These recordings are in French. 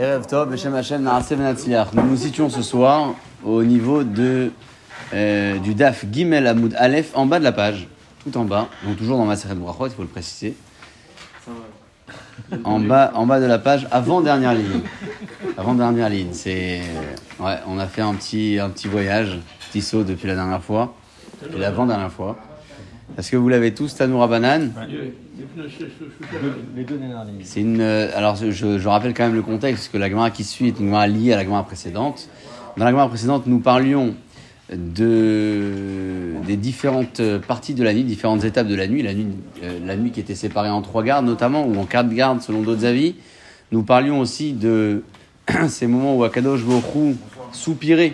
Erev Tov, Beshem Hashem, Naaseh Venatzliach. Nous nous situons ce soir au niveau de, euh, du DAF Gimel Amoud Aleph, en bas de la page, tout en bas, donc toujours dans Maseret Brachot, il faut le préciser. En bas, en bas de la page, avant-dernière ligne. Avant-dernière ligne, c'est... Ouais, on a fait un petit, un petit voyage, petit saut depuis la dernière fois, et l'avant-dernière fois. Parce que vous l'avez tous, Tanoura Banane Les deux. C'est une. euh, alors, je, je rappelle quand même le contexte, parce que la Gemara qui suit est une Gemara liée à la Gemara précédente. Dans la Gemara précédente, nous parlions de, des différentes parties de la nuit, différentes étapes de la nuit, la nuit, euh, la nuit qui était séparée en trois gardes notamment, ou en quatre gardes selon d'autres avis. Nous parlions aussi de ces moments où Akadosh Baruch soupirait,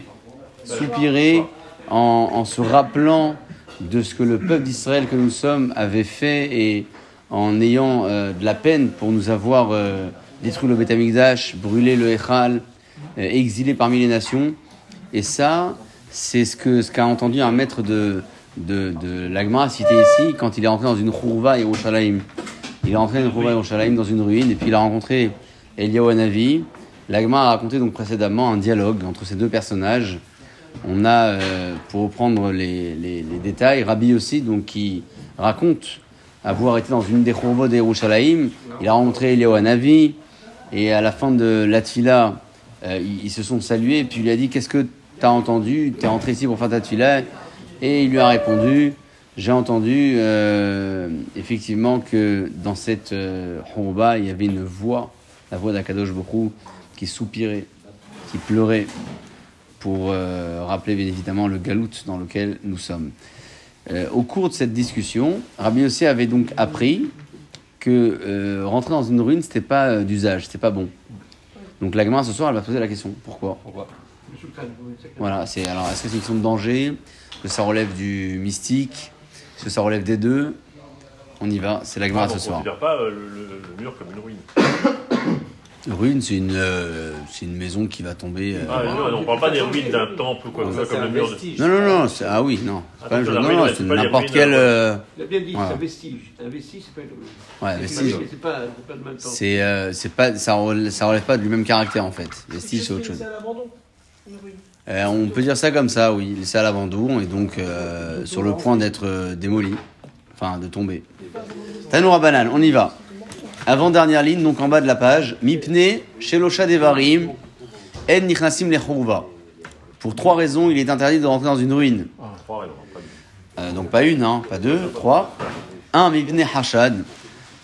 soupirait en, en se rappelant de ce que le peuple d'Israël que nous sommes avait fait et en ayant euh, de la peine pour nous avoir euh, détruit le Beth Amikdash, brûlé le Echal, euh, exilé parmi les nations. Et ça, c'est ce que ce qu'a entendu un maître de, de, de l'Agma cité ici quand il est rentré dans une et Yerushalayim. Il est rentré dans une et Yerushalayim dans une ruine et puis il a rencontré Eliyahu Hanavi. L'Agma a raconté donc précédemment un dialogue entre ces deux personnages. On a, euh, pour reprendre les, détails, Rabbi aussi, donc qui raconte avoir été dans une des Khouva de Yerushalayim. Il a rencontré Eliyahu Hanavi et à la fin de la tfila, euh, ils, se sont salués et puis il lui a dit qu'est-ce que tu as entendu? Tu es rentré ici pour faire ta tfila? Et il lui a répondu j'ai entendu euh, effectivement que dans cette euh, Khouva, il y avait une voix, la voix d'Akadosh Bokhu, qui soupirait, qui pleurait pour euh, rappeler bien évidemment le galout dans lequel nous sommes. Euh, au cours de cette discussion, Rabbi Yossi avait donc appris que euh, rentrer dans une ruine, c'était pas d'usage, c'était pas bon. Donc la gamin ce soir, elle va poser la question pourquoi? Pourquoi? Voilà, c'est alors est-ce que c'est une question de danger? Est-ce que ça relève du mystique? Est-ce que ça relève des deux? On y va, c'est la gamin Ah, ce on soir. considère pas le, le- le mur comme une ruine. Ruine, c'est une, euh, c'est une maison qui va tomber. euh, Ah, non, on parle pas des ruines d'un temple ou quoi que ce soit, comme le mur de... Non, non, non, c'est- ah oui, non. C'est pas, Attention, la non, ruine, non, c'est c'est pas n'importe ruines, quel. euh, Il a bien dit, Voilà. c'est un vestige. Un vestige, c'est pas une ruine. ouais, C'est vestige. pas- C'est pas, c'est pas le même temps. C'est, euh, c'est pas, ça relève, ça relève pas du même caractère en fait. Vestige, c'est autre chose. Euh, on peut dire ça comme ça, oui. Laissé à l'abandon et donc euh, sur le point d'être démoli, enfin de tomber. Tanoura banane, on y va. Avant-dernière ligne, donc en bas de la page. Mipne, Shelosha Devarim, En Nichnasim Lechouva. Pour trois raisons, il est interdit de rentrer dans une ruine. Trois raisons, pas deux. Euh, donc pas une, hein, pas deux, trois. Un, Mibne Hashad.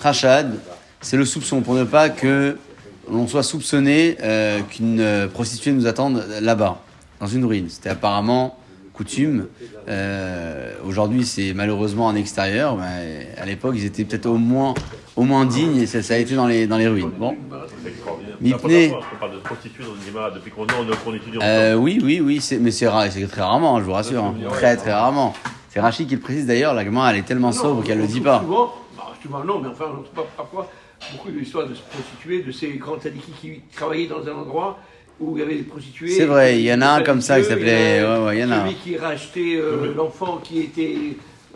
Hashad, c'est le soupçon pour ne pas que l'on soit soupçonné euh, qu'une euh, prostituée nous attende là-bas, dans une ruine. C'était apparemment coutume. Euh, Aujourd'hui, c'est malheureusement en extérieur. Mais à l'époque, ils étaient peut-être au moins, au moins dignes et ça, ça a été dans les, dans les ruines. Bon. Fois qu'on parle de prostituées dans Gemara depuis qu'on est qu'on étudie Euh, oui, oui, oui, c'est- mais c'est ra- c'est très rarement, je vous rassure. hein. Très, très rarement. C'est Rachid qui le précise d'ailleurs. La gamin, elle est tellement sobre qu'elle le dit pas. Souvent, bah, non, mais enfin, on ne sait pas parfois beaucoup d'histoires de prostituées, de ces grands tadikis qui travaillaient dans un endroit où il y avait des prostituées. C'est vrai, il y en a un comme ça qui s'appelait- il y en a ouais, ouais, il y en a Celui un. qui rachetait euh, l'enfant qui était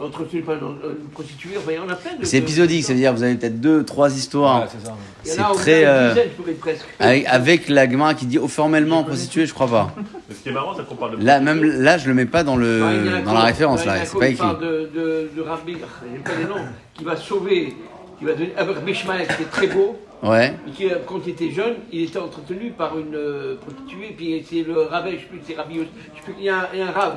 entretenu par une, une prostituée. Enfin, il y en a plein de. C'est épisodique, ça veut dire vous avez peut-être deux, trois histoires. Ouais, c'est ça. Il y en C'est a au très. euh, une dizaine, je pourrais presque. avec, avec la gamin qui dit oh, formellement prostituée, je crois pas. Mais ce qui est marrant, c'est qu'on parle de Là, même là, je le mets pas dans, Enfin, le, a dans la référence, il y en a là, un c'est pas il écrit. parle de, de, de Rabbi, j'ai pas les noms, qui va sauver, qui va devenir. Rabbi Ishmael, qui est très beau. Ouais. Et qui, euh, quand il était jeune, il était entretenu par une euh, prostituée, puis c'est le rabbin, je sais plus, c'est Rabbi, je sais plus, il y a un, il y a un rab,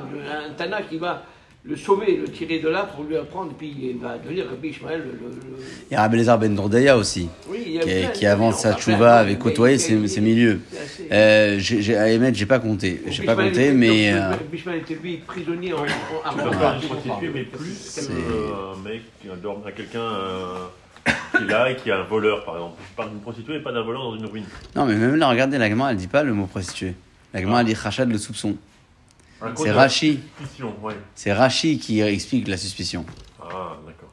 un Tana qui va le sauver, le tirer de là pour lui apprendre, puis il va devenir Rabbi Ishmael. Le, le- le- Il y a Rabelazar Ben Dourdaya aussi, Oui, il y a qui, plein, qui avant on sa tchouva avait côtoyé ses, il- ses milieux. assez- Euh, j'ai, j'ai- à émettre, j'ai pas compté. J'ai pas compté, était- mais. donc, euh, Rabbi Ishmael était lui prisonnier en, en, à une prostituée, mais plus C'est- qu'un mec, un, un quelqu'un euh, qui est là et qui est un voleur, par exemple. Je parle d'une prostituée et pas d'un voleur dans une ruine. Non, mais même là, regardez, la gamin, elle dit pas le mot prostituée. La gamin, elle dit rachad le soupçon. C'est Rachi. ouais. Rachi qui explique la suspicion. Ah, d'accord.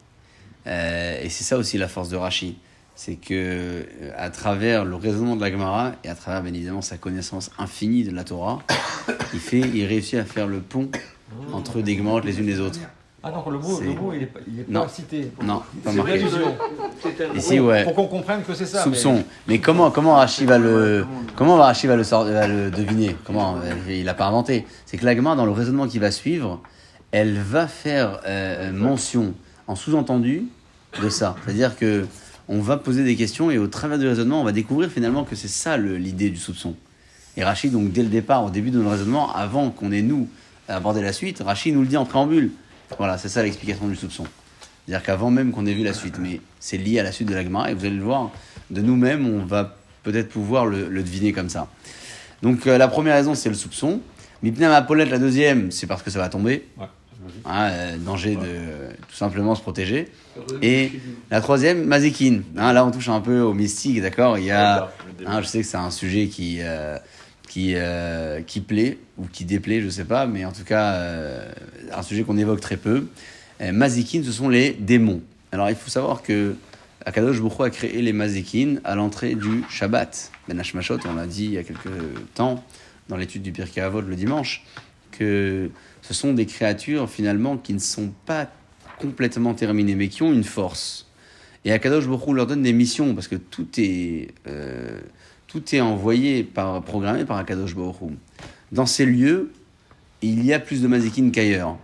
Euh, et c'est ça aussi la force de Rachi. C'est que euh, à travers le raisonnement de la Gemara et à travers bien évidemment sa connaissance infinie de la Torah, il fait, il réussit à faire le pont entre des Gemarotes les unes les autres. Ah non, le mot, C'est- le mot il n'est pas, il est Non. pas cité. Non, pas C'est marqué. l'allusion. C'est un Ici, ouais. Pour qu'on comprenne que c'est ça. Soupçon. Mais, comment, comment Rachi va le, comment va le, sor- va le deviner? Comment Euh, Il n'a pas inventé. C'est que l'agma, dans le raisonnement qui va suivre, elle va faire euh, mention en sous-entendu de ça. C'est-à-dire que on va poser des questions et au travers du raisonnement, on va découvrir finalement que c'est ça le- l'idée du soupçon. Et Rachid, donc dès le départ, au début de notre raisonnement, avant qu'on ait nous abordé la suite, Rachid nous le dit en préambule. Voilà, c'est ça l'explication du soupçon. C'est-à-dire qu'avant même qu'on ait vu la suite, mais c'est lié à la suite de l'agma, et vous allez le voir, de nous-mêmes, on va peut-être pouvoir le, le deviner comme ça. Donc euh, la première raison, c'est le soupçon. Mipnam Apollette, la deuxième, c'est parce que ça va tomber. Ouais. Hein, euh, danger de euh, tout simplement se protéger. Et la troisième, Mazikin. Hein, là, on touche un peu au mystique, d'accord? Il y a, hein, je sais que c'est un sujet qui, euh, qui, euh, qui plaît ou qui déplaît, je sais pas, mais en tout cas, euh, un sujet qu'on évoque très peu. Euh, Mazikin, ce sont les démons. Alors, il faut savoir que Akadosh Hu a créé les Mazikin à l'entrée du Shabbat. Ben Hashmashot, on l'a dit il y a quelques temps dans l'étude du Pirkei Avot le dimanche, que ce sont des créatures finalement qui ne sont pas complètement terminées, mais qui ont une force. Et Akadosh Hu leur donne des missions, parce que tout est, euh, tout est envoyé, par, programmé par Akadosh Baruch. Dans ces lieux, il y a plus de mazikin qu'ailleurs.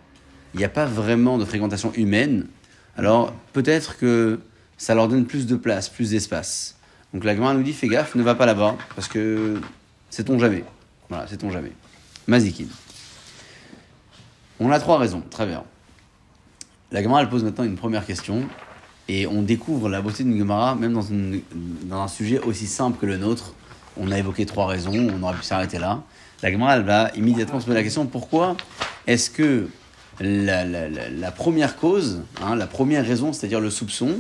Il n'y a pas vraiment de fréquentation humaine. Alors, peut-être que ça leur donne plus de place, plus d'espace. Donc la Gemara nous dit, fais gaffe, ne va pas là-bas, parce que sait-on jamais. Voilà, sait-on jamais. Mazikin. On a trois raisons, très bien. La Gemara, elle pose maintenant une première question, et on découvre la beauté d'une Gemara, même dans un sujet aussi simple que le nôtre. On a évoqué trois raisons, on aurait pu s'arrêter là. La Gemara, elle va immédiatement se poser la question, pourquoi est-ce que la, la- la- la première cause, hein, la première raison, c'est-à-dire le soupçon,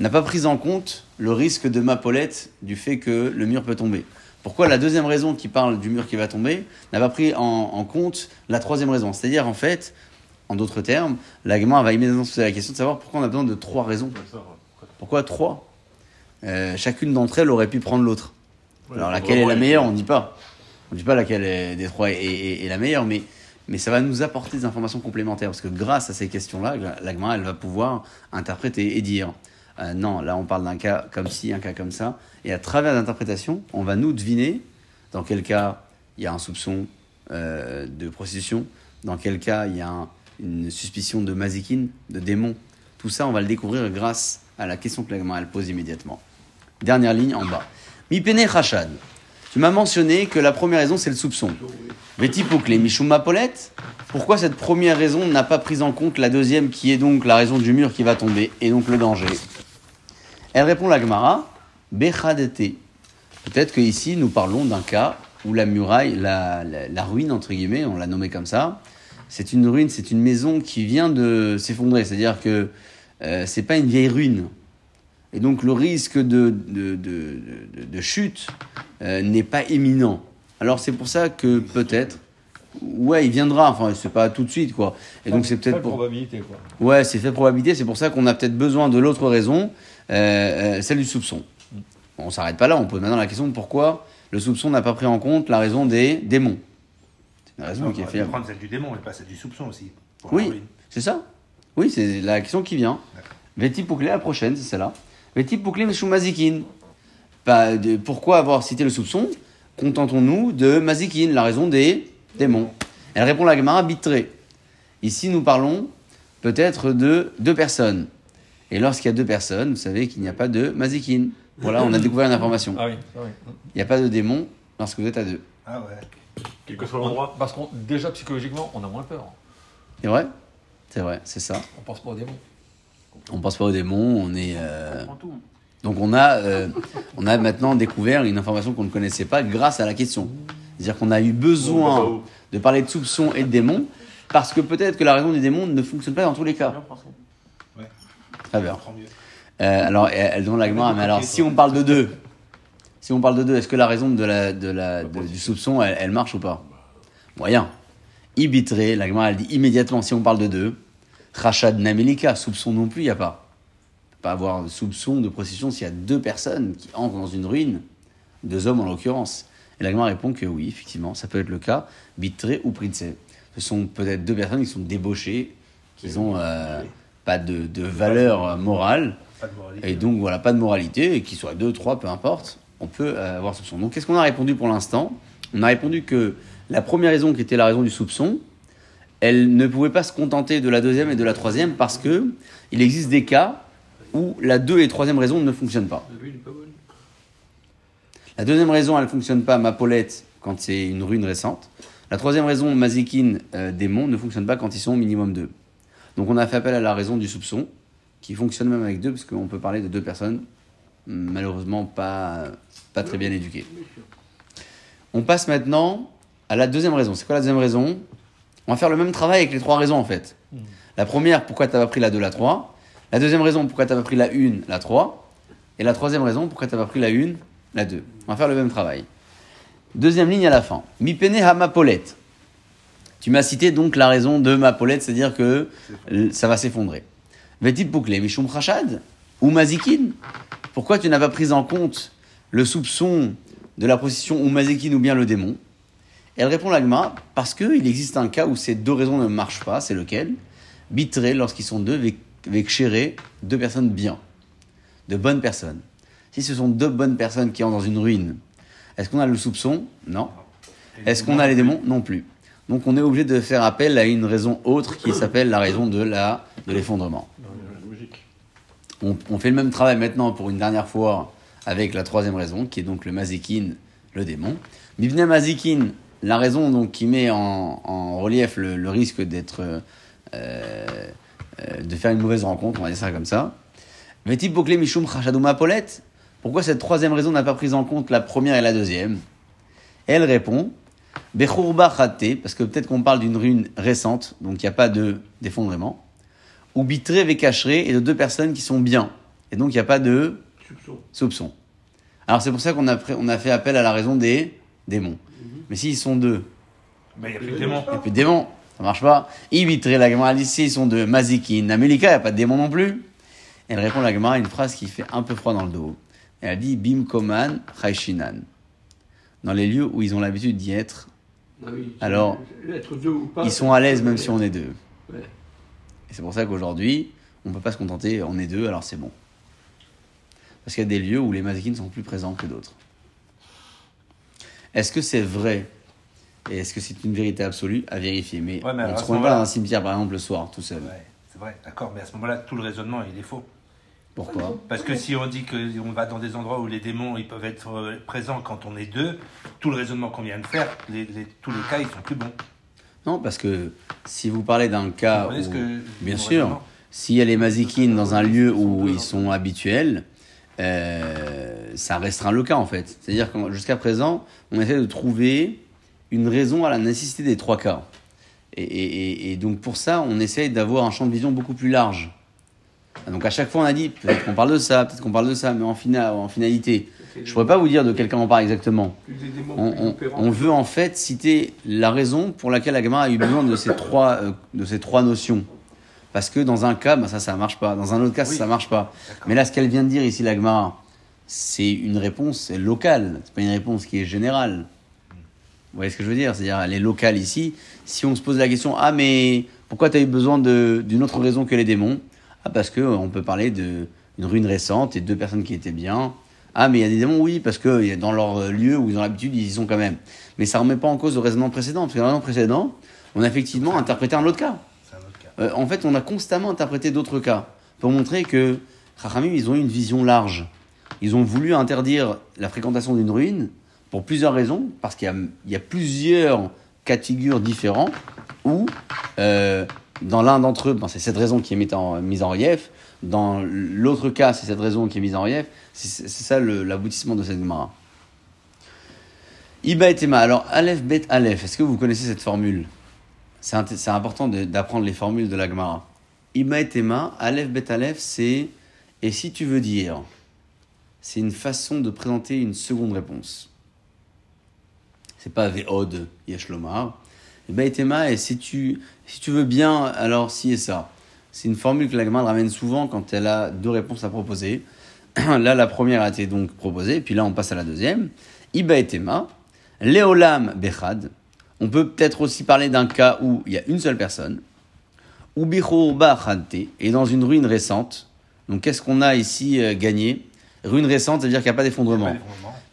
n'a pas pris en compte le risque de Mapaulette du fait que le mur peut tomber? Pourquoi la deuxième raison qui parle du mur qui va tomber n'a pas pris en, en compte la troisième raison? C'est-à-dire, en fait, en d'autres termes, la Gemara va immédiatement se poser la question de savoir pourquoi on a besoin de trois raisons. Pourquoi trois? Euh, Chacune d'entre elles aurait pu prendre l'autre. Alors laquelle est la meilleure, on ne dit pas. On ne dit pas laquelle est- des trois est, est- est la meilleure, mais, mais ça va nous apporter des informations complémentaires, parce que grâce à ces questions-là, la- la Gemara, elle va pouvoir interpréter et dire, euh, non, là on parle d'un cas comme ci, un cas comme ça, et à travers l'interprétation, on va nous deviner dans quel cas il y a un soupçon euh, de prostitution, dans quel cas il y a un- une suspicion de mazikin, de démon. Tout ça, on va le découvrir grâce à la question que la Gemara, elle pose immédiatement. Dernière ligne en bas. Mi pene chashad. Tu m'as mentionné que la première raison, c'est le soupçon. Vetipokle, Mishum Mapolette. Pourquoi cette première raison n'a pas pris en compte la deuxième, qui est donc la raison du mur qui va tomber, et donc le danger? Elle répond la Gemara, Bechadete. Peut-être qu'ici, nous parlons d'un cas où la muraille, la ruine, entre guillemets, on l'a nommée comme ça, c'est une ruine, c'est une maison qui vient de s'effondrer. C'est-à-dire que euh, c'est pas une vieille ruine. Et donc le risque de, de, de, de- de chute euh, n'est pas imminent. Alors c'est pour ça que peut-être, ouais, il viendra. Enfin, c'est pas tout de suite, quoi. Et donc c'est peut-être pour. probabilité, quoi. Ouais, c'est fait probabilité. C'est pour ça qu'on a peut-être besoin de l'autre raison, euh, euh, celle du soupçon. Bon, on s'arrête pas là. On pose maintenant la question de pourquoi le soupçon n'a pas pris en compte la raison des démons. C'est une raison Non, qui est on va fiable. prendre celle du démon et pas celle du soupçon aussi. pour Oui, c'est ça. Oui, c'est la question qui vient. Veti Pouclé, la prochaine, c'est celle-là. Pas de- pourquoi avoir cité le soupçon? Contentons-nous de Mazikin, la raison des démons. Elle répond la Gemara bitré. Ici, nous parlons peut-être de deux personnes. Et lorsqu'il y a deux personnes, vous savez qu'il n'y a pas de Mazikin. Voilà, on a découvert une information. Ah oui, ah oui. Il n'y a pas de démon lorsque vous êtes à deux. Ah ouais. Quel que soit l'endroit. Parce qu'on déjà psychologiquement, on a moins peur. C'est vrai? C'est vrai, c'est ça. On pense pas aux démons. On pense pas aux démons, on est. euh, On prend tout. Donc on a, euh, on a maintenant découvert une information qu'on ne connaissait pas grâce à la question. C'est-à-dire qu'on a eu besoin de parler de soupçons et de démons parce que peut-être que la raison des démons ne fonctionne pas dans tous les cas. Très bien. Euh, alors elle, demande la mais alors si on parle de deux, si on parle de deux, est-ce que la raison de la, de la, de- du soupçon, elle, elle marche ou pas? Moyen. Ibitré, la elle dit immédiatement si on parle de deux. Rachad Namelika, soupçon non plus, il n'y a pas. On peut pas avoir de soupçon de procession s'il y a deux personnes qui entrent dans une ruine, deux hommes en l'occurrence. Et la Gemara répond que oui, effectivement, ça peut être le cas, Bitré ou Prince. Ce sont peut-être deux personnes qui sont débauchées qu'ils ont euh, pas de, de valeur morale, Pas de moralité. et donc voilà, pas de moralité, et qu'ils soient deux, trois, peu importe, on peut euh, avoir soupçon. Donc qu'est-ce qu'on a répondu pour l'instant? On a répondu que la première raison qui était la raison du soupçon, elle ne pouvait pas se contenter de la deuxième et de la troisième parce que il existe des cas où la deux et troisième raison ne fonctionnent pas. La deuxième raison, elle ne fonctionne pas, Mapolette, quand c'est une ruine récente. La troisième raison, Mazikin, euh, démon, ne fonctionne pas quand ils sont au minimum deux. Donc on a fait appel à la raison du soupçon, qui fonctionne même avec deux, parce qu'on peut parler de deux personnes, malheureusement pas, pas très bien éduquées. On passe maintenant à la deuxième raison. C'est quoi la deuxième raison? On va faire le même travail avec les trois raisons en fait. La première, pourquoi tu n'as pas pris la 2, la 3. La deuxième raison, pourquoi tu n'as pas pris la 1, la 3. Et la troisième raison, pourquoi tu n'as pas pris la 1, la 2. On va faire le même travail. Deuxième ligne à la fin. Mi pene ha mapolette. Tu m'as cité donc la raison de mapolette, c'est-à-dire que ça va s'effondrer. Vetip bouclé, mishum rachad ou mazikin. Pourquoi tu n'as pas pris en compte le soupçon de la position ou mazikin ou bien le démon? Elle répond l'agma parce qu'il existe un cas où ces deux raisons ne marchent pas, c'est lequel? Bitré, lorsqu'ils sont deux, chéré, deux personnes bien, de bonnes personnes. Si ce sont deux bonnes personnes qui entrent dans une ruine, est-ce qu'on a le soupçon? Non. Est-ce qu'on a les démons? Non plus. Donc on est obligé de faire appel à une raison autre qui s'appelle la raison de la de l'effondrement. On fait le même travail maintenant pour une dernière fois avec la troisième raison, qui est donc le mazikin, le démon. Mivne mazikin, la raison donc qui met en, en relief le, le risque d'être euh, euh, de faire une mauvaise rencontre, on va dire ça comme ça. Mishum. Pourquoi cette troisième raison n'a pas pris en compte la première et la deuxième? Elle répond Bechurba chate, parce que peut-être qu'on parle d'une ruine récente, donc il n'y a pas de d'effondrement. Ou bitré vekachré, et de deux personnes qui sont bien. Et donc il n'y a pas de Soupçon. soupçon. Alors c'est pour ça qu'on a, pris- on a fait appel à la raison des démons. Mais s'ils sont deux, Mais il n'y a plus de démons. il n'y a plus de démons, ça marche pas. Ibitré, la Gemara dit s'ils sont deux, Mazikin, Amelika, il n'y a pas de démons non plus. Elle répond la Gemara à une phrase qui fait un peu froid dans le dos. Elle dit Bim Koman Chaishinan. Dans les lieux où ils ont l'habitude d'y être, Ah oui, Alors, être deux ou pas, ils sont à l'aise même si on est deux. Ouais. Et c'est pour ça qu'aujourd'hui, on ne peut pas se contenter, on est deux, alors c'est bon. Parce qu'il y a des lieux où les mazikines sont plus présents que d'autres. Est-ce que c'est vrai Et est-ce que c'est une vérité absolue à vérifier? Mais, Ouais, mais on ne à se ce trouve pas dans un cimetière, par exemple, le soir, tout seul. Ouais, c'est vrai, d'accord, mais à ce moment-là, tout le raisonnement, il est faux. Pourquoi? Parce que si on dit qu'on va dans des endroits où les démons ils peuvent être euh, présents quand on est deux, tout le raisonnement qu'on vient de faire, les, les- tous les cas, ils sont plus bons. Non, parce que si vous parlez d'un cas Vous ce que- bien sûr, s'il y a les mazikines dans un lieu où ils sont habituels, euh, ça restreint le cas en fait. C'est-à-dire que jusqu'à présent, on essaie de trouver une raison à la nécessité des trois cas. Et, donc pour ça, on essaye d'avoir un champ de vision beaucoup plus large. Donc à chaque fois, on a dit peut-être qu'on parle de ça, peut-être qu'on parle de ça, mais en, fina- en finalité, je pourrais pas vous dire de quel cas on parle exactement. On, veut en fait citer la raison pour laquelle Agma a eu besoin de ces trois, euh, de ces trois notions. Parce que dans un cas, bah, ça, ça marche pas. Dans un autre cas, Oui. ça marche pas. Mais là, ce qu'elle vient de dire ici, l'Agma, c'est une réponse locale. C'est pas une réponse qui est générale. Vous voyez ce que je veux dire? C'est-à-dire, elle est locale ici. Si on se pose la question, ah, mais pourquoi tu as eu besoin d'une autre raison que les démons? Ah, parce que euh, on peut parler d'une ruine récente et de deux personnes qui étaient bien. Ah, mais il y a des démons, oui, parce que a- dans leur euh, lieu où ils ont l'habitude, ils y sont quand même. Mais ça remet pas en cause le raisonnement précédent. Parce que le raisonnement précédent, on a effectivement interprété un autre cas. C'est un autre cas. Euh, en fait, on a constamment interprété d'autres cas pour montrer que Chachamim, ils ont eu une vision large. Ils ont voulu interdire la fréquentation d'une ruine pour plusieurs raisons, parce qu'il y a, plusieurs cas de figure différents où, euh, dans l'un d'entre eux, ben, c'est cette raison qui est mise en, relief, dans l'autre cas, c'est cette raison qui est mise en relief. C'est ça l'aboutissement de cette Gemara. Iba et Tema. Alors, Aleph, Bet, Aleph. Est-ce que vous connaissez cette formule? C'est important d'apprendre les formules de la Gemara. Ima et Tema, Aleph Bet Aleph, c'est et si tu veux dire, c'est une façon de présenter une seconde réponse. C'est pas Ve'od Yeshlomar. Ima et Tema, et si tu, si tu veux bien, alors si et ça. C'est une formule que la Gemara ramène souvent quand elle a deux réponses à proposer. Là, la première a été donc proposée, puis là, on passe à la deuxième. Iba et Tema, Léolam Bechad. On peut peut-être aussi parler d'un cas où il y a une seule personne, Chante, et dans une ruine récente. Donc qu'est-ce qu'on a ici euh, gagné? Ruine récente, ça veut dire qu'il n'y a pas d'effondrement.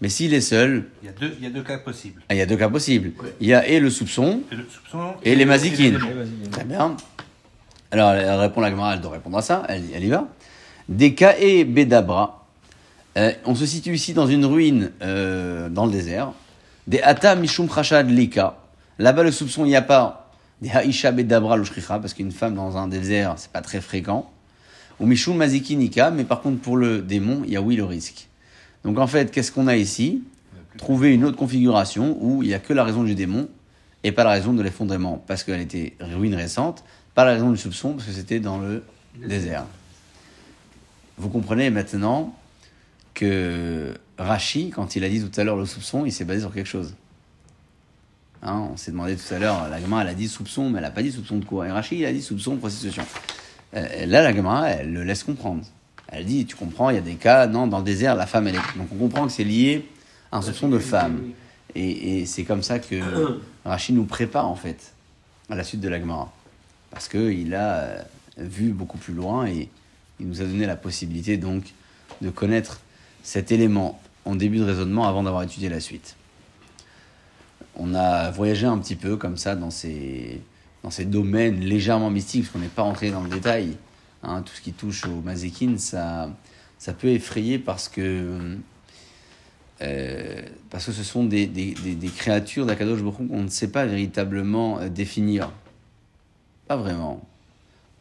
Mais s'il est seul, Il y a deux, il y a deux cas possibles. ah, il y a deux cas possibles. Il y a et le soupçon, Et le soupçon Et les mazikines. Très bien. Alors, elle répond la Gemara, elle doit répondre à ça, elle, elle y va. Des Kae Bedabra. Euh, on se situe ici dans une ruine euh, dans le désert. Des Ata Mishum Rachad Lika. Là-bas, le soupçon, il n'y a pas des Haisha Bedabra Loshricha, parce qu'une femme dans un désert, c'est pas très fréquent. Ou Mishum Maziki Nika, mais par contre, pour le démon, il y a oui le risque. Donc, en fait, qu'est-ce qu'on a ici? Trouver une autre configuration où il n'y a que la raison du démon et pas la raison de l'effondrement, parce qu'elle était ruine récente, pas la raison du soupçon, parce que c'était dans le désert. Vous comprenez maintenant que Rachi, quand il a dit tout à l'heure le soupçon, il s'est basé sur quelque chose. Hein, on s'est demandé tout à l'heure, la Gemara, elle a dit soupçon, mais elle n'a pas dit soupçon de quoi. Et Rachi, il a dit soupçon de prostitution. Euh, là, la Gemara, elle le laisse comprendre. Elle dit, tu comprends, il y a des cas, non, dans le désert, la femme, elle est... Donc on comprend que c'est lié à un soupçon de femme. Et, et c'est comme ça que Rachid nous prépare en fait à la suite de la Gemara. Parce qu'il a euh, vu beaucoup plus loin et il nous a donné la possibilité donc de connaître cet élément en début de raisonnement avant d'avoir étudié la suite. On a voyagé un petit peu comme ça dans ces, dans ces domaines légèrement mystiques, parce qu'on n'est pas rentré dans le détail. Hein, tout ce qui touche au mazékin, ça, ça peut effrayer parce que euh, parce que ce sont des, des, créatures d'Akadosh Baruch qu'on ne sait pas véritablement euh, définir. Pas vraiment.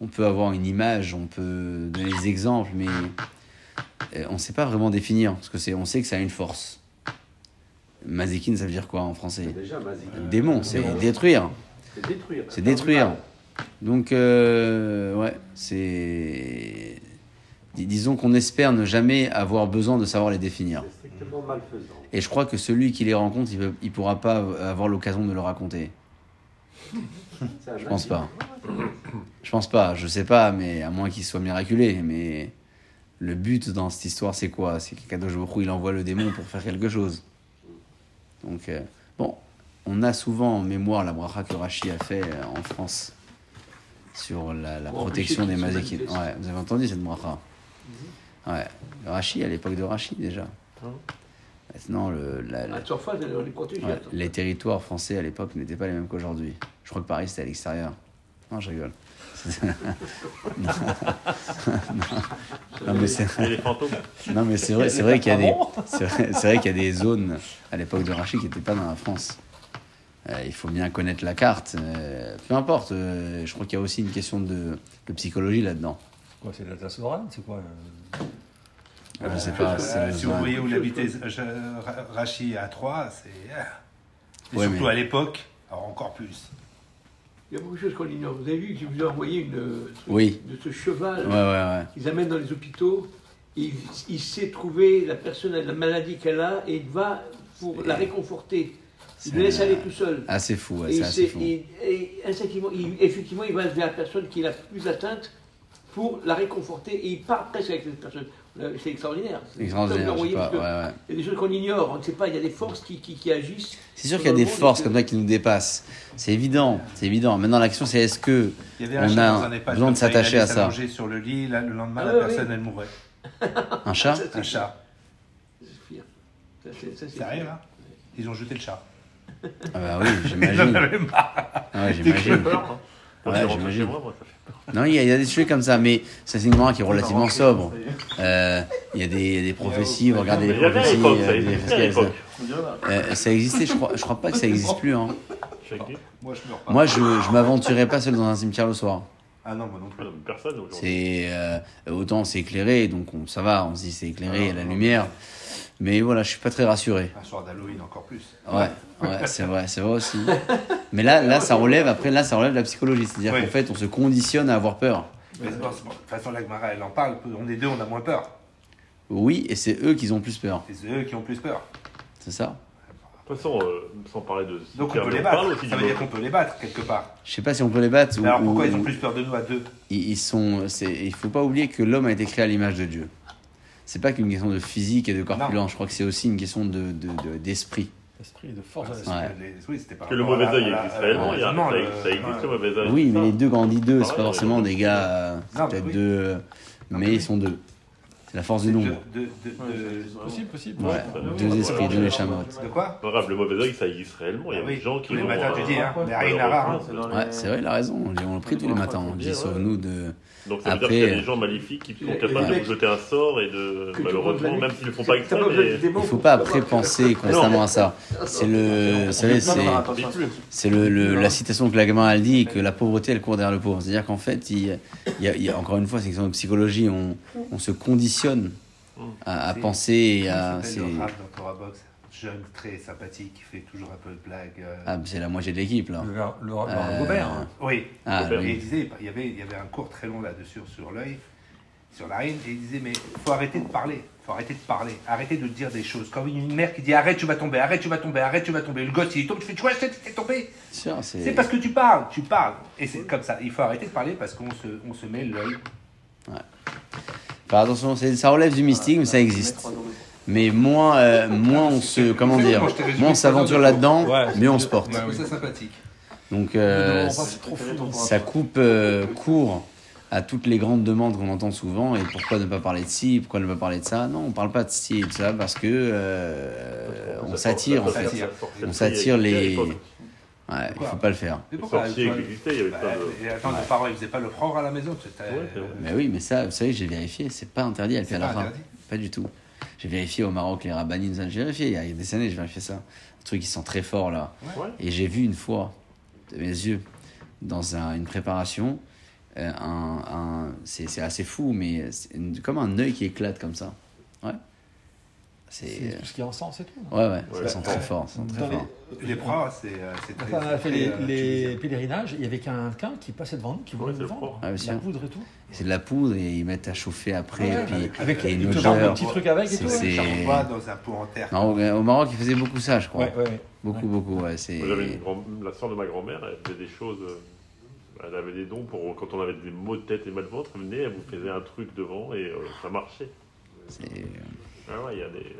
On peut avoir une image, on peut donner des exemples, mais euh, on ne sait pas vraiment définir. Parce que c'est, on sait que ça a une force. Mazekin, ça veut dire quoi en français Déjà, Mazik. Démon, c'est détruire. C'est détruire. C'est détruire. Donc, euh, ouais, c'est. dis- Disons qu'on espère ne jamais avoir besoin de savoir les définir. C'est strictement malfaisant. Et je crois que celui qui les rencontre, il ne pourra pas avoir l'occasion de le raconter. Je pense pas. Je pense pas, je sais pas, mais à moins qu'il soit miraculé. Mais le but dans cette histoire, c'est quoi? C'est qu'Akadosh Baruch il envoie le démon pour faire quelque chose. Donc, euh, bon, on a souvent en mémoire la bracha que Rashi a fait euh, en France sur la, protection des manifeste. Ouais, vous avez entendu cette bracha? Ouais, Rashi, à l'époque de Rashi déjà. Maintenant, le, la-. Ouais, attends. les territoires français à l'époque n'étaient pas les mêmes qu'aujourd'hui. Je crois que Paris c'était à l'extérieur. Non, je rigole. Non. Non, mais c'est non, mais vrai, c'est vrai qu'il y a des, c'est vrai, c'est vrai qu'il y a des zones à l'époque de Rachid qui n'étaient pas dans la France. Euh, il faut bien connaître la carte. euh, peu importe. euh, je crois qu'il y a aussi une question de, de psychologie là-dedans. Quoi, c'est l'Alsace Lorraine C'est quoi euh, Je sais pas. Euh, si vous voyez où l'habitait euh, Ra- Rachi à 3, c'est. Et Ouais, surtout mais- à l'époque, alors encore plus. Il y a beaucoup de choses qu'on ignore. Vous avez vu que je vous ai envoyé une euh, Oui. de ce cheval Ouais, ouais, ouais. qu'ils amènent dans les hôpitaux. Il, il sait trouver la personne, la maladie qu'elle a, et il va pour la réconforter. Il le C'est, laisse aller tout seul. Assez fou, ouais, et, c'est assez fou. et- et instinctivement, il- effectivement, il va vers la personne qui est la plus atteinte pour la réconforter et il part presque avec cette personne. C'est extraordinaire. C'est Extraordinaire, comme je sais l'envoyer, pas. parce que Ouais, ouais. Il y a des choses qu'on ignore, on ne sait pas, il y a des forces qui, qui, qui agissent. C'est sûr qu'il y a des forces comme ça qui nous dépassent. C'est évident, c'est évident. Maintenant, la question c'est est-ce que Il y On chat a besoin de s'attacher à ça. sur le lit, là, le lendemain, Ah la personne, oui. elle mourrait. un chat Ça, Un chat. Ça, arrive, hein Ils ont jeté le chat. Ah bah oui, Ils en j'imagine. avaient marre. Ah ouais, j'imagine. peur. Hein. Ouais, j'imagine. Non, il y, a, il y a des sujets comme ça, mais ça c'est une morale qui est relativement sobre. Euh, il y a des, il y a des prophéties, vous regardez les prophéties. euh, euh, ça existait, je crois, je crois pas que ça existe plus. Hein. Moi, je. Moi, je, je m'aventurais pas seul dans un cimetière le soir. Ah non, moi non plus. Ah non, Personne. C'est euh, autant c'est éclairé, donc on, ça va, on se dit c'est éclairé, il y a la lumière. Mais voilà, je suis pas très rassuré. Un soir d'Halloween, encore plus. Ouais, ouais, c'est vrai, c'est vrai aussi. Mais là, là, ça relève. Après, là, ça relève de la psychologie, c'est-à-dire Oui. qu'en fait, on se conditionne à avoir peur. Mais de toute façon, la Gemara, elle en parle. On est deux, on a moins peur. Oui, et c'est eux qui ont plus peur. C'est eux qui ont plus peur. C'est ça. De toute façon, euh, sans parler de. Donc on peut les battre. aussi Ça veut dire qu'on peut les battre, quelque part. Je sais pas si on peut les battre. Ou, Mais alors pourquoi ou- ils ont plus peur de nous à deux? Ils, ils sont. Il faut pas oublier que l'homme a été créé à l'image de Dieu. C'est pas qu'une question de physique et de corpulence. Je crois que c'est aussi une question de de- de- d'esprit. Esprit de force de Parce l'esprit. Ouais. c'était par Que le mauvais œil existe réellement, il y a- non, ça, existe le mauvais œil. Oui, mais les deux grandis deux, c'est pas forcément des gars. euh, peut-être oui. deux, euh, mais ils sont deux. C'est la force du de, nombre. de, de, de- Possible, possible. Ouais, deux esprits, deux échamotes. de quoi Pas grave, le mauvais œil, ça existe réellement. Il y a Ah oui, des gens qui tous les matins, tu euh, dis, hein, mais rien à rare. Ouais, c'est vrai, il a raison. On on le prie tous les matins. On dit sauve-nous de. Donc ça veut Après, dire qu'il y a euh, des gens maléfiques qui sont les- capables les de vous jeter un sort et de malheureusement, même s'ils le font pas exprès, mais Il faut pour pas après penser constamment à ça. C'est le, vous savez, c'est, c'est le, le- la citation que la gamin elle dit que la pauvreté elle court derrière le pauvre. C'est-à-dire qu'en fait, il, il y a, il y a- encore une fois, c'est que en psychologie, on, on se conditionne à, à C'est- penser et à. c'est- Jeune, très sympathique, qui fait toujours un peu de blague. euh. Ah, c'est la moitié de l'équipe là. Le, le, le, Euh, Gobert. hein. Oui. Ah, et oui. il disait, il y avait, il y avait un cours très long là-dessus sur l'œil, sur la haine, et il disait, mais faut arrêter de parler, faut arrêter de parler, arrêter de dire des choses. Quand une mère qui dit, arrête, tu vas tomber, arrête, tu vas tomber, arrête, tu vas tomber, le gosse il tombe, tu fais, tu vois, t'es tombé. C'est. Parce que tu parles, tu parles. Et c'est comme ça, il faut arrêter de parler parce qu'on se, on se met l'œil. Faire attention, ça relève du mystique, mais ça existe. Mais moins, euh, moins on se, comment dire, moins on s'aventure là-dedans, Ouais, mieux on se porte. Ça sympathique. Donc Ne euh, pas ça coupe euh, court à toutes les grandes demandes qu'on entend souvent. Et pourquoi ne pas parler de ci, pourquoi ne pas parler de ça? Non, on parle pas de ci et de ça parce que euh, on s'attire en fait. On s'attire les. Ouais, il faut pas le faire. Mais pourquoi il y avait Bah, et attends, nos parents, ils faisaient pas le prendre à la maison. c'est. Mais oui, mais ça, vous savez, j'ai vérifié, c'est pas interdit à C'est à pas la fin. interdit. Pas du tout. J'ai vérifié au Maroc les rabbinines, j'ai vérifié il y a des années, j'ai vérifié ça. Un truc qui sent très fort là. Ouais. Et j'ai vu une fois, de mes yeux, dans un- une préparation, euh, un, un- c'est assez fou, mais c'est une- comme un œil qui éclate comme ça. Ouais. C'est C'est. tout ce qui est en sens et tout. Ouais, ouais, ça Ouais. sent très fort. Ça sent très Dans les- fort. Les bras, c'est euh, c'est très. Enfin, on a fait les, euh, les pèlerinages, il y avait quelqu'un qui passait devant nous, qui voulait nous c'est vendre. Ah, la poudre et tout. C'est de la poudre et ils mettent à chauffer après. Ouais, et puis, avec- et une odeur. des petits trucs avec et C'est- tout. ouais. c'est- Ça envoie dans un pot en terre. Non, au au Maroc, ils faisaient beaucoup ça, je crois. Ouais, ouais, ouais. Beaucoup, beaucoup, ouais. C'est. La soeur de ma grand-mère, elle faisait des choses. euh, Elle avait des dons pour quand on avait des maux de tête et mal de ventre, elle venait, elle vous faisait un truc devant et euh, ça marchait. c'est- Ah ouais, il y a des.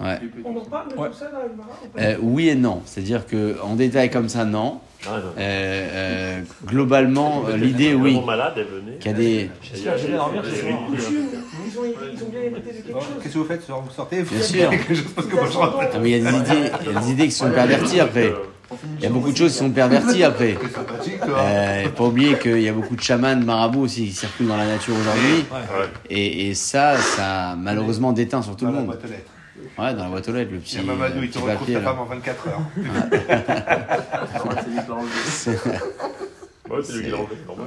Ouais. On en parle de Ouais. tout ça dans le Maroc ou pas Euh, oui et non. C'est-à-dire que en détail comme ça, non. Ah, non. Euh, euh, globalement, l'idée, oui. malade. Qu'il y a des. J'espère que je vais dormir ils ont, ils ont bien hérité de quelque chose. Qu'est-ce que vous faites Vous sortez vous Bien sûr. quelque chose parce que moi je rentre. Ah, mais il y a des idées, il y a des idées qui sont perverties après. Il y a beaucoup de choses qui sont perverties après. C'est sympathique, toi. Euh, faut pas oublier qu'il y a beaucoup de chamans, de marabouts aussi qui circulent dans la nature aujourd'hui. Ouais. Et, et ça, ça a malheureusement déteint sur tout Dans le la monde. boîte aux lettres. Ouais, dans la boîte aux lettres, le petit, Il y a Mamadou, le il te retrouve ta femme en 24 heures. C'est- Ouais, c'est lui qui l'a enlevé, c'est normal.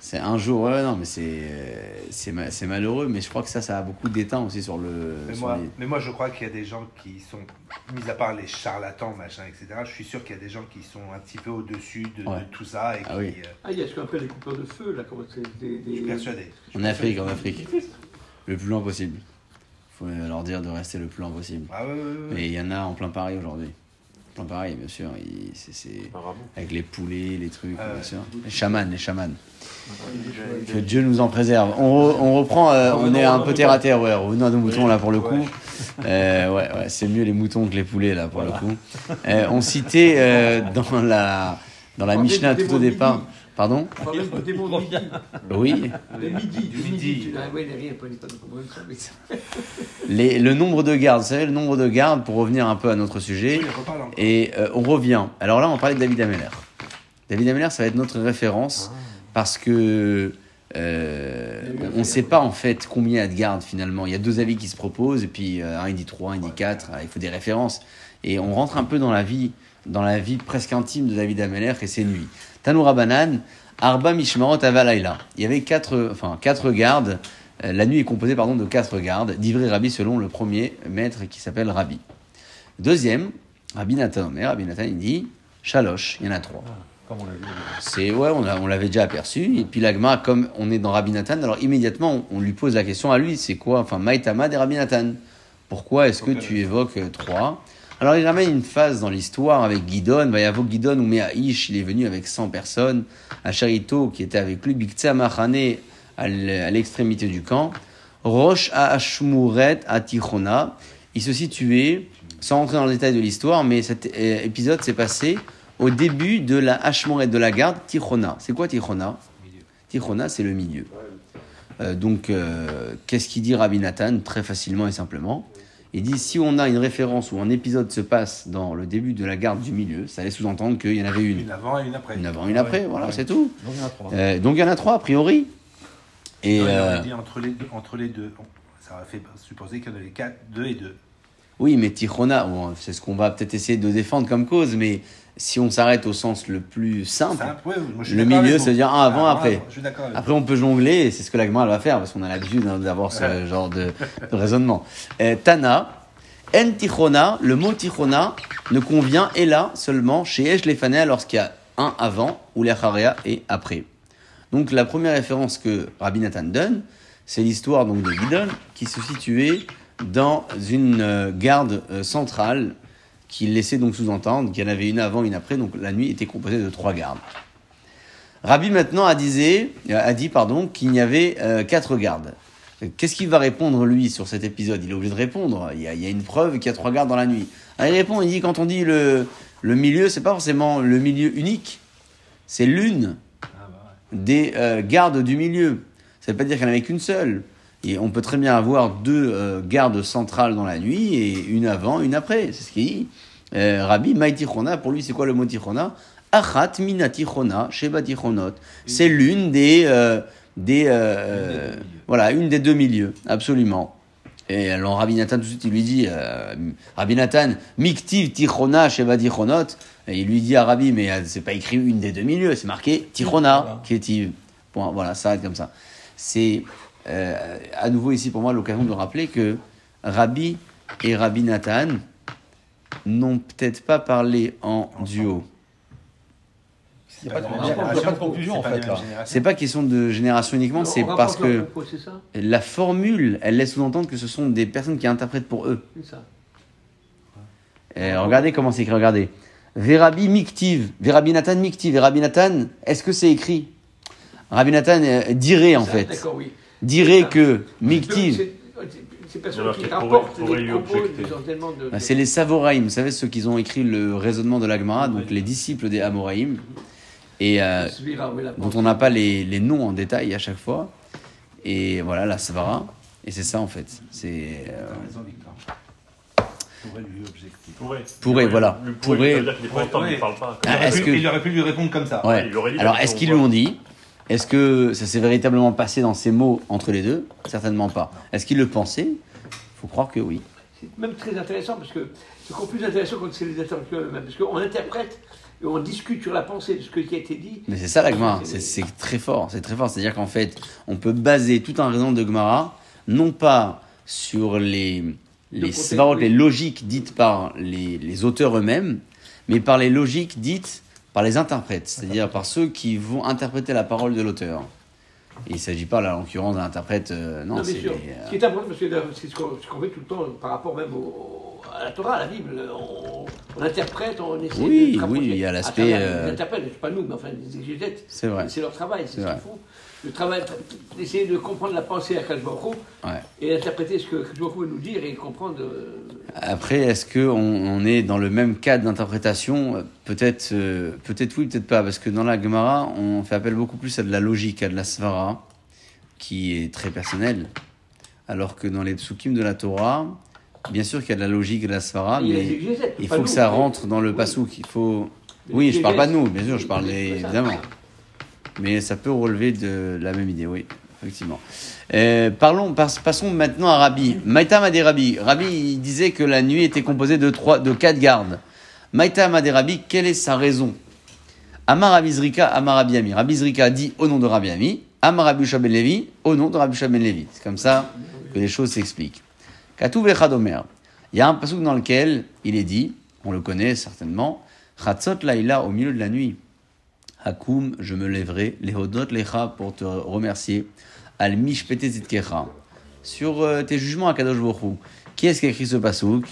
C'est un jour, ouais, non, mais c'est c'est ma- c'est malheureux, mais je crois que ça, ça a beaucoup d'éteint aussi sur le. Mais sur moi, les- mais moi, je crois qu'il y a des gens qui sont, mis à part les charlatans, machin, etc., je suis sûr qu'il y a des gens qui sont un petit peu au-dessus de, tout ça et qui. Ah oui. euh, Ah, il y a ce qu'on appelle les coupeurs de feu, là, comment c'est des, je suis des... persuadé. En Afrique, en Afrique. Le plus loin possible. faut leur dire de rester le plus loin possible. Ah ouais, ouais, ouais, ouais. Mais il y en a en plein Paris aujourd'hui. Paris, bien sûr. il- c'est- c'est Apparemment. avec les poulets, les trucs, Ah bien sûr. Les chamans, les chamans. Que Dieu nous en préserve. On, re- on reprend, euh, on est un peu terre à terre, ouais. Revenons à nos moutons là pour le coup. Euh, ouais, ouais, c'est mieux les moutons que les poulets là pour le coup. Euh, on citait euh, dans la dans la Mishnah tout au départ. Pardon de midi. Oui. De midi, du midi. Les, le nombre de gardes, vous savez, le nombre de gardes, pour revenir un peu à notre sujet. Et euh, on revient. Alors là, on parlait de David Ameller. David Ameller, ça va être notre référence parce que euh, on ne sait pas en fait combien il y a de gardes finalement. Il y a deux avis qui se proposent et puis euh, un il dit 3, un il dit 4. Il faut des références. Et on rentre un peu dans la vie, dans la vie presque intime de David Ameller et ses nuits. Tanoura Banan, Arba Mishmarot Avalaila. Il y avait quatre, enfin, quatre gardes. Euh, La nuit est composée pardon, de quatre gardes, d'Ivry Rabbi selon le premier maître qui s'appelle Rabbi. Deuxième, Rabbi Nathan Omer, Rabbi Nathan il dit Shalosh, il y en a trois. C'est ouais, on, l'a- on l'avait déjà aperçu. Et puis l'agma, comme on est dans Rabbi Nathan, alors immédiatement on, on lui pose la question à lui, c'est quoi, enfin Maïtama des Rabbi Nathan? Pourquoi est-ce que tu évoques euh, trois? Alors il ramène une phase dans l'histoire avec Guidon, Vayavo Guidon ou Meaïch, il est venu avec 100 personnes, à Charito qui était avec lui, Biktsa Machane à l'extrémité du camp, Roche à Ashmuret à Tichona, il se situait sans rentrer dans le détail de l'histoire, mais cet euh, épisode s'est passé au début de la Hachmoret de la garde Tichona. C'est quoi Tichona Tichona, c'est le milieu. Euh, donc, euh, qu'est-ce qu'il dit Rabbi Nathan? Très facilement et simplement. Il dit si on a une référence où un épisode se passe dans le début de la garde du milieu, ça laisse sous-entendre qu'il y en avait une. Une avant et une après. Une avant, une après, voilà, c'est tout. Donc il y en a trois. Euh, donc il y en a trois, a priori. Et Non, il euh, dit entre les deux. Entre les deux. Bon, Ça aurait fait supposer qu'il y en avait quatre, deux et deux. Oui, mais Tichona, bon, c'est ce qu'on va peut-être essayer de défendre comme cause, mais si on s'arrête au sens le plus simple, moi, Le milieu, vous. dire un avant, Ah, après. Je suis Après, on peut jongler, et c'est ce que la Gemara va faire, parce qu'on a l'habitude hein, d'avoir ce genre de, de raisonnement. Euh, Tana, En Tichona, le mot Tichona ne convient, et là, seulement chez Esh Lefanea lorsqu'il y a un avant, ou l'Acharea et après. Donc, la première référence que Rabbi Nathan donne, c'est l'histoire donc de Gidon, qui se situait dans une euh, garde euh, centrale, qui laissait donc sous-entendre qu'il y en avait une avant, une après, donc la nuit était composée de trois gardes. Rabbi maintenant a, disé, a dit pardon, qu'il y avait euh, quatre gardes. Qu'est-ce qu'il va répondre lui sur cet épisode? Il est obligé de répondre. Il y a, il y a une preuve qu'il y a trois gardes dans la nuit. Alors, il répond, il dit quand on dit le, le milieu, c'est pas forcément le milieu unique, c'est l'une Ah, bah, des euh, gardes du milieu. Ça veut pas dire qu'il n'y en avait qu'une seule. Et on peut très bien avoir deux euh, gardes centrales dans la nuit et une avant, une après. C'est ce qu'il dit. Euh, Rabbi Maïtichona, pour lui, c'est quoi le mot tichona Achat minatichona, sheba tichonot. C'est l'une des, euh, des, euh, des voilà, une des deux milieux, absolument. Et alors Rabbi Nathan tout de suite il lui dit, euh, Rabbi Nathan, miktiv tichona sheba tichonot. Et il lui dit à Rabbi, mais c'est pas écrit une des deux milieux, c'est marqué tichona, kétiv. Point, voilà, ça arrête comme ça. C'est euh, à nouveau ici pour moi l'occasion de rappeler que Rabbi et Rabbi Nathan n'ont peut-être pas parlé en duo. Il n'y a pas de- conclusion en c'est pas fait. C'est pas question de génération uniquement, c'est parce que la formule, elle laisse sous-entendre que ce sont des personnes qui interprètent pour eux. C'est ça. Et regardez comment c'est écrit, regardez. Verabi Miktiv, Verabi Nathan Miktiv, Verabi Nathan, est-ce que c'est écrit? Rabbi Nathan euh, dirait en fait, D'accord, oui. Dirait que C'est- Miktiv, Ces personnes qui rapportent propos essentiellement de. bah, c'est les Savoraïm, vous savez ceux qui ont écrit le raisonnement de l'Agmara, donc les disciples des Amoraïm, et euh, dont on n'a pas les, les noms en détail à chaque fois. Et voilà, la Svara, et c'est ça en fait. C'est euh. Pourrait lui objecter. Pourrait. Pourrait, voilà. Il Pourrait. pourrait. Ça veut dire qu'il est pas Ouais, entendu, il ouais. parle pas. Il aurait est-ce pu- que- Il aurait pu lui répondre comme ça. Ouais. il aurait dit Alors, est-ce qu'ils lui ont dit Est-ce que ça s'est véritablement passé dans ces mots entre les deux? Certainement pas. Est-ce qu'ils le pensaient faut croire que oui. C'est même très intéressant parce que c'est encore plus intéressant quand c'est les interlocuteurs eux-mêmes. Parce qu'on interprète et on discute sur la pensée de ce qui a été dit. Mais c'est ça la Gemara, c'est c'est très fort, c'est très fort. C'est-à-dire qu'en fait, on peut baser tout un raison de Gemara, non pas sur les, les, les logiques dites par les, les auteurs eux-mêmes, mais par les logiques dites par les interprètes, c'est-à-dire par ceux qui vont interpréter la parole de l'auteur. Il ne s'agit pas, là, en l'occurrence, d'un interprète, euh, non, Non, c'est euh, Ce qui est important, parce que d'ailleurs, c'est ce qu'on fait tout le temps par rapport même au- à la Torah, à la Bible. On, on interprète, on essaie Oui, de rapprocher oui, il y a l'aspect, euh, Les interprètes, c'est pas nous, mais enfin les exégètes. C'est vrai. C'est leur travail, c'est ce qu'ils font. Le travail, d'essayer de comprendre la pensée à Kajbaruch ouais. et d'interpréter ce que Kajbaruch veut nous dire et comprendre. euh, Après, est-ce qu'on on est dans le même cadre d'interprétation? Peut-être euh, peut-être oui, peut-être pas, parce que dans la Gemara, on fait appel beaucoup plus à de la logique, à de la svara, qui est très personnelle, alors que dans les psukim de la Torah, bien sûr qu'il y a de la logique et de la svara, mais il faut que ça rentre dans le pasouk. Il faut. Oui, je parle pas de nous, bien sûr, je parle évidemment. Mais ça peut relever de la même idée, oui, effectivement. Euh, parlons, pas- passons maintenant à Rabbi. Maïtam a Rabbi. Rabbi, disait que la nuit était composée de trois, de quatre gardes. Maïtam a Rabbi, quelle est sa raison? Amar Rabbi Zrika, Amar Rabbi Ami. Rabbi Zrika dit au nom de Rabbi Ami, Amar Rabbi Usha ben Levi, au nom de Rabbi Usha ben Levi. C'est comme ça que les choses s'expliquent. Katou Vechadomer. Il y a un passage dans lequel il est dit, on le connaît certainement, Chatzot Laïla au milieu de la nuit. Hakoum, je me lèverai, les hodot lecha pour te remercier, al mishpete zitkecha, sur euh, tes jugements à Kadosh Borou. Qui est-ce qui a écrit ce pasouk?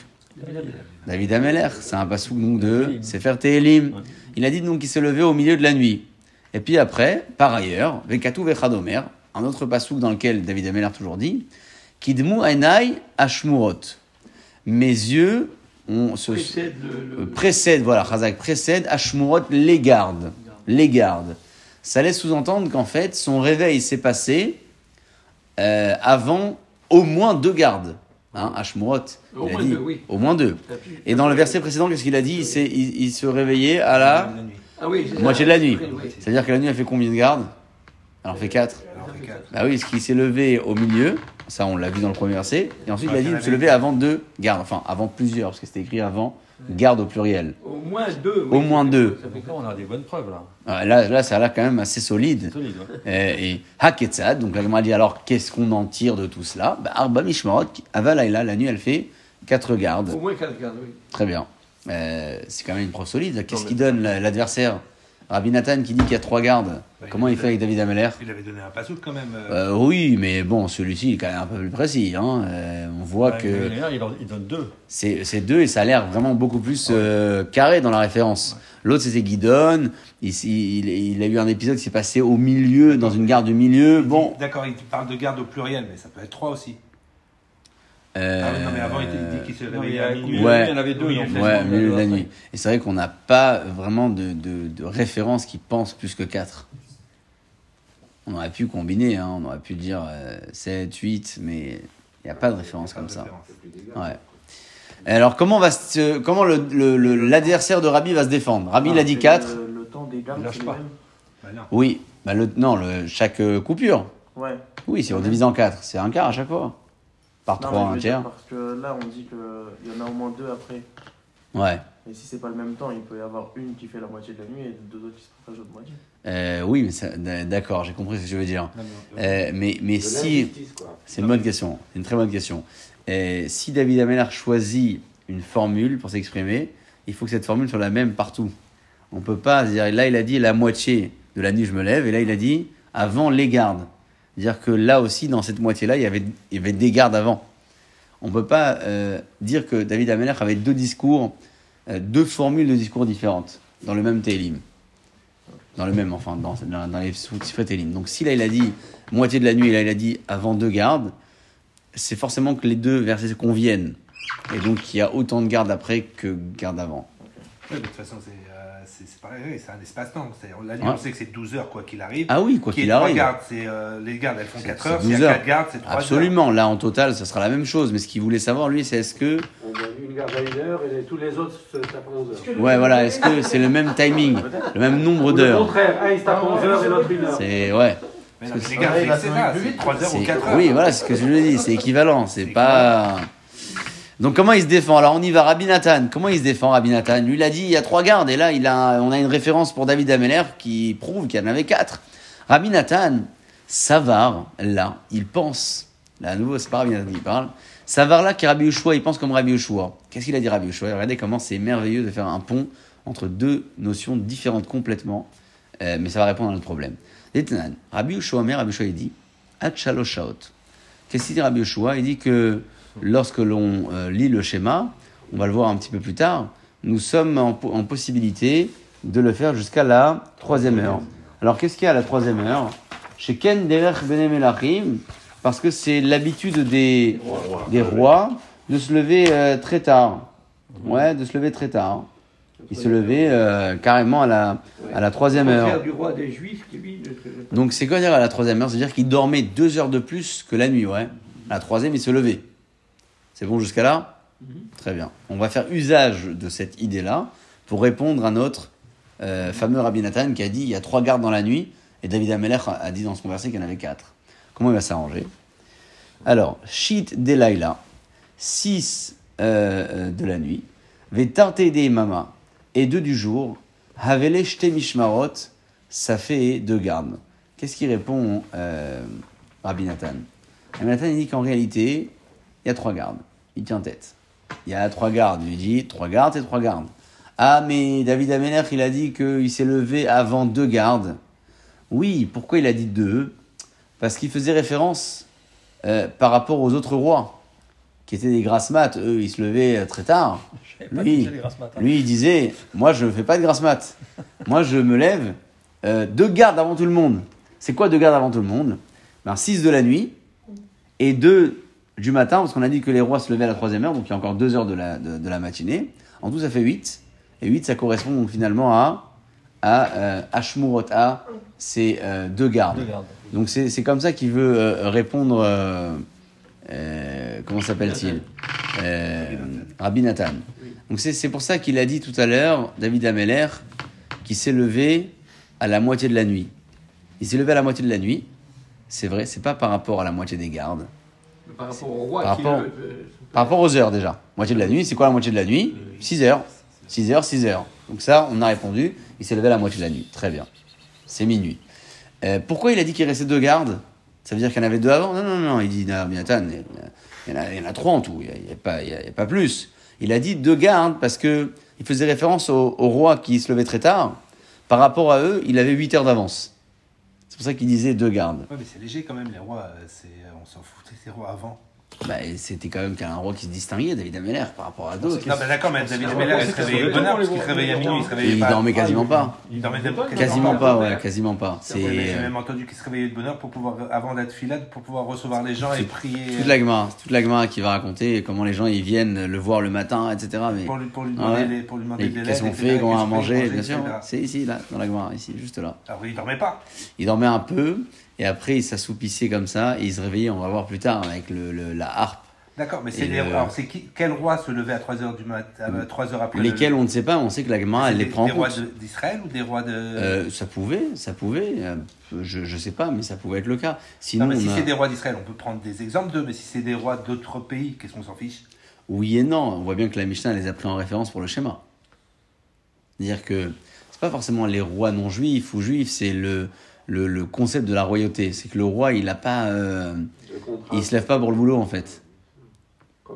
David Ameler, c'est un pasouk donc de Sefer Tehelim. Il a dit donc qu'il s'est levé au milieu de la nuit. Et puis après, par ailleurs, Vekatu Vechadomer, un autre pasouk dans lequel David Ameler toujours dit, Kidmu Enai Ashmurot. Mes yeux on se Précède le. le- précède, voilà, Chazak précède, Ashmurot les garde. Les garde. Ça laisse sous-entendre qu'en fait, son réveil s'est passé euh, avant au moins deux gardes. Hein, Ashmurot, Au il a moins dit deux, oui. au moins deux. Et dans le verset précédent, qu'est-ce qu'il a dit? Il, il, il se réveillait à la. Ah oui, moitié de la nuit. C'est-à-dire que la nuit, elle fait combien de gardes? Elle en fait quatre. Alors, fait quatre. Bah oui, parce qu'il s'est levé au milieu, ça on l'a vu dans le premier verset, et ensuite il a dit de se lever avant deux gardes, enfin avant plusieurs, parce que c'était écrit avant garde au pluriel. Au moins deux. Au moins deux. Ça fait Donc là, on a des bonnes preuves, là? Ah, Là, là, ça a l'air quand même assez solide. C'est solide, ouais. Et, et Haketzad, donc la Gemara dit alors qu'est-ce qu'on en tire de tout cela? Bah, Arba Mishmarot, Avalaïla, la nuit elle fait quatre gardes. Au moins quatre gardes, oui. Très bien. Euh, c'est quand même une preuve solide. Qu'est-ce qu'il donne la- l'adversaire? Rabbi Nathan qui dit qu'il y a trois gardes. Ouais, Comment il fait avec David Ameller Il avait donné un pasouk quand même. euh, Euh, Oui, mais bon, celui-ci est quand même un peu plus précis. hein. Euh, on voit Ouais, que. il, en- il donne deux. C'est deux et ça a l'air vraiment beaucoup plus euh, carré dans la référence. L'autre c'était Guidon, il, il, il a eu un épisode qui s'est passé au milieu, dans une gare du milieu. Bon, D'accord, il parle de garde au pluriel, mais ça peut être trois aussi. Euh, Ah oui, non, mais avant, il, dit qu'il se réveillait à minuit. Ouais. il y en avait deux. Oui, en ouais, milieu de la nuit. Et c'est vrai qu'on n'a pas vraiment de, de, de référence qui pense plus que 4. On aurait pu combiner, hein, on aurait pu dire euh, 7, 8, mais il n'y a pas de référence comme ça. Ouais. Alors, comment, va se- comment le- le- le- l'adversaire de Rabbi va se défendre? Rabbi, il a dit C'est 4. Le, le temps des gardes, lâche pas. Bah non. Oui, bah le, non, le, chaque euh, coupure. Ouais. Oui, si on divise en 4, c'est un quart à chaque fois. Par Non, 3, mais je un tiers. Parce que là, on dit qu'il y en a au moins deux après. Ouais. Et si c'est pas le même temps, il peut y avoir une qui fait la moitié de la nuit et deux autres qui se partagent l'autre moitié. Euh, oui, mais d'accord, j'ai compris ce que tu veux dire. Non, mais- Euh, mais mais si. C'est une bonne question. C'est une très bonne question. Et si David Ameller choisit une formule pour s'exprimer, il faut que cette formule soit la même partout. On peut pas dire, là il a dit la moitié de la nuit je me lève, et là il a dit avant les gardes. Dire que là aussi, dans cette moitié-là, il y avait, il y avait des gardes avant. On peut pas euh, dire que David Ameller avait deux discours, euh, deux formules de discours différentes dans le même Télim. Dans le même, enfin, dans, dans, les sous Télim. Donc si là il a dit moitié de la nuit, et là il a dit avant deux gardes, c'est forcément que les deux versets se conviennent. Et donc il y a autant de gardes après que gardes avant. De toute façon, c'est euh, c'est- c'est pareil, oui, c'est un espace-temps. C'est-à-dire, La nuit, Ouais. on sait que c'est 12 heures, quoi qu'il arrive. Ah oui, quoi Qu'il trois arrive. gardes, euh, les gardes, elles font C'est- 4 c'est heures. S'il y 12 a heures. 4 gardes, c'est 3 heures. Absolument, là en total, ça sera la même chose. Mais ce qu'il voulait savoir, lui, c'est est-ce que. Une garde à une heure et les- tous les autres se tapent 11 heures. Ouais, voilà, est-ce que c'est le même timing, le même nombre d'heures contraire, un il se tape 11 heures et l'autre une heure. C'est. Ouais. Mais non, les gardes, c'est c'est là, c'est 3 heures ou C'est- 4 heures. Oui, voilà, c'est ce que je lui dis, c'est équivalent, c'est pas. Donc comment il se défend? Alors on y va, Rabbi Nathan. Comment il se défend, Rabbi Nathan? Lui, il a dit il y a trois gardes, et là, il a, on a une référence pour David Ameller qui prouve qu'il y en avait quatre. Rabbi Nathan, Savar, là, il pense. Là, à nouveau, c'est pas Rabbi Nathan qui parle. Savar, là, qui est Rabbi Yoshua, il pense comme Rabbi Yoshua. Qu'est-ce qu'il a dit, Rabbi Yoshua? Regardez comment c'est merveilleux de faire un pont entre deux notions différentes complètement, euh, mais ça va répondre à notre problème. Rabbi Yoshua, mais Rabbi Yoshua, il dit. Qu'est-ce qu'il dit Rabbi Yoshua? Il dit que lorsque l'on euh, lit le schéma, on va le voir un petit peu plus tard, nous sommes en, po- en possibilité de le faire jusqu'à la troisième heure. Alors qu'est-ce qu'il y a à la troisième heure Chez Ken Derech Bene Melachim, parce que c'est l'habitude des, des rois de se lever euh, très tard. Ouais, de se lever très tard. Ils se levaient euh, carrément à la, à la troisième heure. du roi des Juifs qui lui. Donc c'est quoi dire à la troisième heure? C'est-à-dire qu'il dormait deux heures de plus que la nuit, ouais. À la troisième, il se levait. C'est bon jusqu'à là? Très bien. On va faire usage de cette idée-là pour répondre à notre euh, fameux Rabbi Nathan qui a dit il y a trois gardes dans la nuit et David Ameller a dit dans son verset qu'il y en avait quatre. Comment il va s'arranger? Alors, Shit Delaila, 6 de la nuit, Vetarte de Mama et deux du jour, Havele Mishmarot, ça fait deux gardes. Qu'est-ce qui répond euh, Rabbi Nathan? Rabbi Nathan il dit qu'en réalité, il y a trois gardes. Il tient tête. Il y a trois gardes. Il lui dit trois gardes, c'est trois gardes. Ah, mais David Amener, il a dit qu'il s'est levé avant deux gardes. Oui, pourquoi il a dit deux? Parce qu'il faisait référence euh, par rapport aux autres rois, qui étaient des grasses maths. Eux, ils se levaient euh, très tard. Lui, les matins. lui, il disait Moi, je ne fais pas de grasse mat. Moi, je me lève euh, deux gardes avant tout le monde. C'est quoi deux gardes avant tout le monde? Ben, 6 de la nuit et deux du matin, parce qu'on a dit que les rois se levaient à la troisième heure, donc il y a encore deux heures de la, de, de la matinée. En tout, ça fait 8. Et 8, ça correspond donc finalement à, à euh, Ashmurot A, c'est euh, deux gardes. Deux gardes. Donc c'est c'est comme ça qu'il veut euh, répondre. euh, comment s'appelle-t-il Rabbi Nathan. Donc c'est c'est pour ça qu'il a dit tout à l'heure, David Ameller, qui s'est levé à la moitié de la nuit. Il s'est levé à la moitié de la nuit. C'est vrai, c'est pas par rapport à la moitié des gardes. Par rapport au roi Par qui rapport- le- Par rapport aux heures déjà. Moitié de la nuit, c'est quoi la moitié de la nuit? 6 heures. 6 heures, 6 heures. Donc ça, on a répondu. Il s'est levé à la moitié de la nuit. Très bien. C'est minuit. Euh, pourquoi il a dit qu'il restait deux gardes? Ça veut dire qu'il y en avait deux avant? Non, non, non. Il dit, non, il y en a- il y en a, il y en a trois en tout. Il n'y a, a pas- plus. Il a dit deux gardes parce que il faisait référence au, au roi qui se levait très tard. Par rapport à eux, il avait 8 heures d'avance. C'est pour ça qu'il disait deux gardes. Ouais, mais c'est léger quand même, les rois, euh, c'est, euh, on s'en foutait des rois avant. Bah, c'était quand même qu'un roi qui se distinguait, David Ameller, par rapport à d'autres. Non, mais d'accord, mais David c'est- Meller, il c'est- se réveillait de c'est- bonne heure, parce c'est- qu'il se réveillait à minuit, il se réveillait il pas. dormait quasiment pas. Il dormait Quasiment pas, ouais, quasiment pas. C'est J'ai C'est même entendu qu'il se réveillait de bonne heure pour pouvoir, avant d'être filade, pour pouvoir recevoir les gens et prier. toute la Gemara, toute la Gemara qui va raconter comment les gens ils viennent le voir le matin, etc. Mais Pour lui, pour lui Ah demander, pour lui demander et des qu'est-ce qu'on fait, comment on va manger, bien sûr. C'est ici, là, dans la Gemara, ici, juste là. Alors, il dormait pas. Il dormait un peu et après il s'assoupissait comme ça et il se réveillait. On va voir plus tard avec le, le- la harpe. D'accord, mais c'est les- le- alors c'est qui, quel roi se levait à 3h du matin, 3h après Lesquels le... on ne sait pas. On sait que la Gemara elle les des, prend en des rois de- d'Israël ou des rois de. Euh, ça pouvait, ça pouvait. euh, Je, je sais pas, mais ça pouvait être le cas. non, Sinon, mais si a- c'est des rois d'Israël, on peut prendre des exemples d'eux, mais si c'est des rois d'autres pays, qu'est-ce qu'on s'en fiche? Oui et non. On voit bien que la Mishnah les a pris en référence pour le schéma. C'est-à-dire que c'est pas forcément les rois non juifs ou juifs, c'est le, le, le concept de la royauté. C'est que le roi, il a pas, euh, il se lève pas pour le boulot en fait.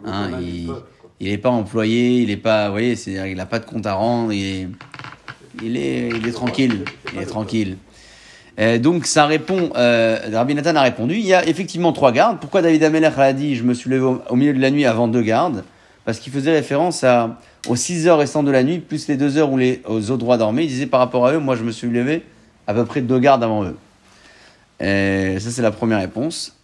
Hein, il- du peuple, quoi. Il est pas employé, il est pas, vous voyez, c'est-à-dire il a pas de compte à rendre, il est, il est, il est tranquille, il est tranquille. Euh, donc ça répond, euh, Rabbi Nathan a répondu, il y a effectivement trois gardes. Pourquoi David Ameller a dit je me suis levé au, au milieu de la nuit avant deux gardes? Parce qu'il faisait référence à, aux six heures restants de la nuit, plus les deux heures où les aux autres rois dormaient. Il disait par rapport à eux, moi je me suis levé à peu près deux gardes avant eux. Euh, ça c'est la première réponse.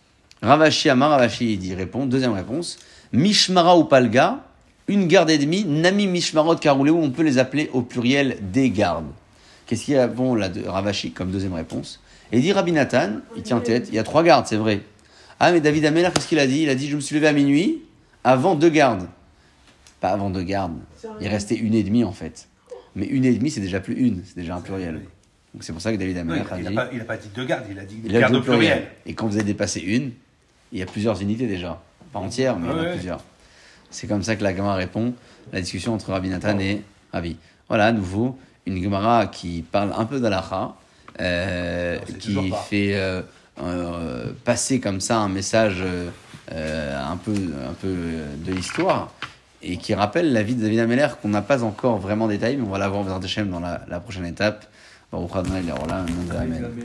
Ravashi Amar, Ravashi dit répond. Deuxième réponse, Mishmara ou Palga, une garde et demie, Nami Mishmarot Karoulé, où on peut les appeler au pluriel des gardes. Qu'est-ce qu'il y a bon là Ravashi comme deuxième réponse? Et dit Rabbi Nathan, il tient tête, il y a trois gardes, c'est vrai. Ah mais David Ameller, qu'est-ce qu'il a dit? Il a dit je me suis levé à minuit avant deux gardes. Pas avant deux gardes. Il restait une et demie en fait. Mais une et demie, c'est déjà plus une, c'est déjà un pluriel. Donc c'est pour ça que David il, a dit. il a pas dit deux gardes, il a dit Il des a gardes dit au pluriel. Et quand vous avez dépassé une, il y a plusieurs unités déjà. Pas entières, mais il y en a Ouais, plusieurs. C'est comme ça que la Gemara répond la discussion entre Rabbi Nathan et Rabbi. Voilà, à nouveau, une Gemara qui parle un peu d'Alaha, euh, qui fait euh, euh, passer comme ça un message un, peu, un peu de l'histoire et qui rappelle la vie de David Ameller qu'on n'a pas encore vraiment détaillé, mais on va la voir dans la, la prochaine étape. Baruch Adonai, Leolam, Amen.